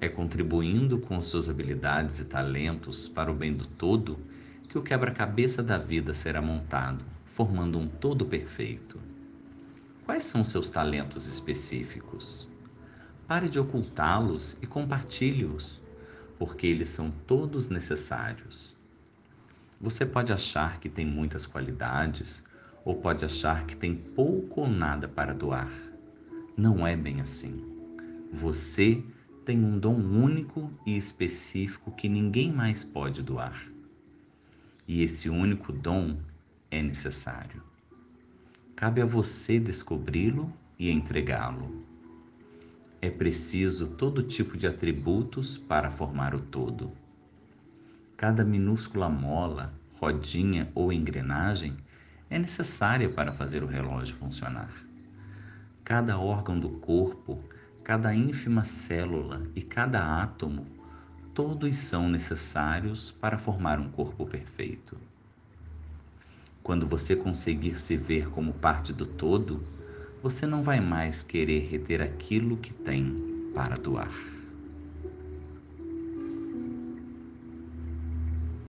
É contribuindo com suas habilidades e talentos para o bem do todo que o quebra-cabeça da vida será montado, formando um todo perfeito. Quais são seus talentos específicos? Pare de ocultá-los e compartilhe-os, porque eles são todos necessários. Você pode achar que tem muitas qualidades ou pode achar que tem pouco ou nada para doar. Não é bem assim. Você tem um dom único e específico que ninguém mais pode doar. E esse único dom é necessário. Cabe a você descobri-lo e entregá-lo. É preciso todo tipo de atributos para formar o todo. Cada minúscula mola, rodinha ou engrenagem é necessária para fazer o relógio funcionar. Cada órgão do corpo, cada ínfima célula e cada átomo todos são necessários para formar um corpo perfeito. Quando você conseguir se ver como parte do todo, você não vai mais querer reter aquilo que tem para doar.